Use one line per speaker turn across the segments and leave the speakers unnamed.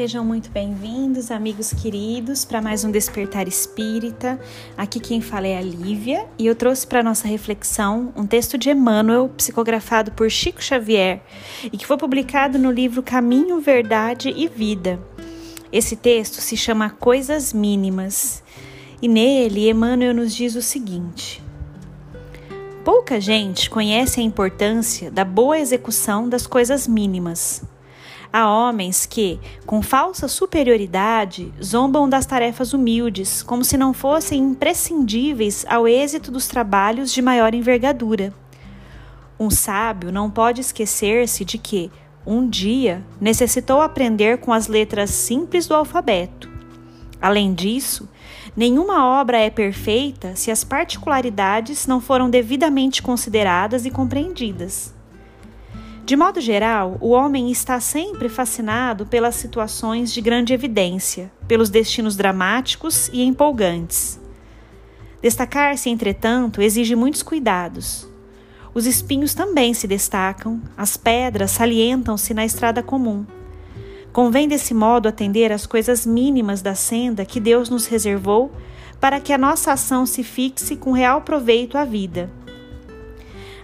Sejam muito bem-vindos, amigos queridos, para mais um Despertar Espírita. Aqui quem fala é a Lívia e eu trouxe para nossa reflexão um texto de Emmanuel, psicografado por Chico Xavier e que foi publicado no livro Caminho, Verdade e Vida. Esse texto se chama Coisas Mínimas e nele Emmanuel nos diz o seguinte: Pouca gente conhece a importância da boa execução das coisas mínimas. Há homens que, com falsa superioridade, zombam das tarefas humildes, como se não fossem imprescindíveis ao êxito dos trabalhos de maior envergadura. Um sábio não pode esquecer-se de que, um dia, necessitou aprender com as letras simples do alfabeto. Além disso, nenhuma obra é perfeita se as particularidades não foram devidamente consideradas e compreendidas. De modo geral, o homem está sempre fascinado pelas situações de grande evidência, pelos destinos dramáticos e empolgantes. Destacar-se, entretanto, exige muitos cuidados. Os espinhos também se destacam, as pedras salientam-se na estrada comum. Convém desse modo atender às coisas mínimas da senda que Deus nos reservou para que a nossa ação se fixe com real proveito à vida.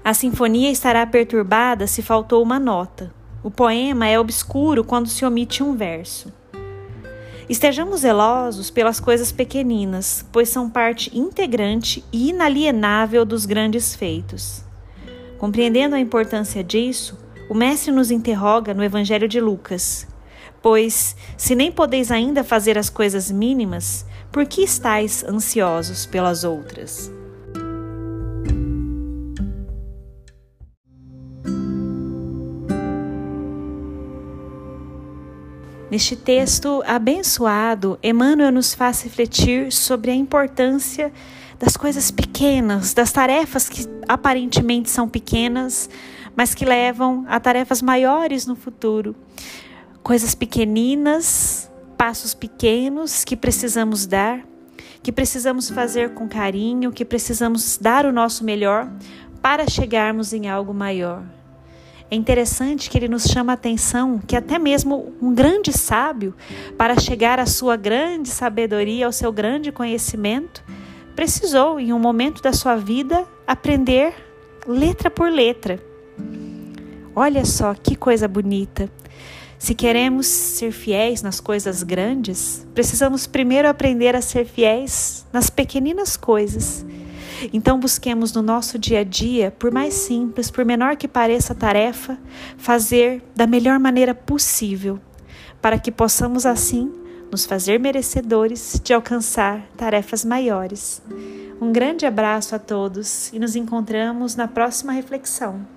A sinfonia estará perturbada se faltou uma nota. O poema é obscuro quando se omite um verso. Estejamos zelosos pelas coisas pequeninas, pois são parte integrante e inalienável dos grandes feitos. Compreendendo a importância disso, o Mestre nos interroga no Evangelho de Lucas: Pois, se nem podeis ainda fazer as coisas mínimas, por que estáis ansiosos pelas outras? Neste texto abençoado, Emmanuel nos faz refletir sobre a importância das coisas pequenas, das tarefas que aparentemente são pequenas, mas que levam a tarefas maiores no futuro. Coisas pequeninas, passos pequenos que precisamos dar, que precisamos fazer com carinho, que precisamos dar o nosso melhor para chegarmos em algo maior. É interessante que ele nos chama a atenção que até mesmo um grande sábio, para chegar à sua grande sabedoria, ao seu grande conhecimento, precisou, em um momento da sua vida, aprender letra por letra. Olha só que coisa bonita. Se queremos ser fiéis nas coisas grandes, precisamos primeiro aprender a ser fiéis nas pequeninas coisas. Então, busquemos no nosso dia a dia, por mais simples, por menor que pareça a tarefa, fazer da melhor maneira possível, para que possamos assim nos fazer merecedores de alcançar tarefas maiores. Um grande abraço a todos e nos encontramos na próxima reflexão.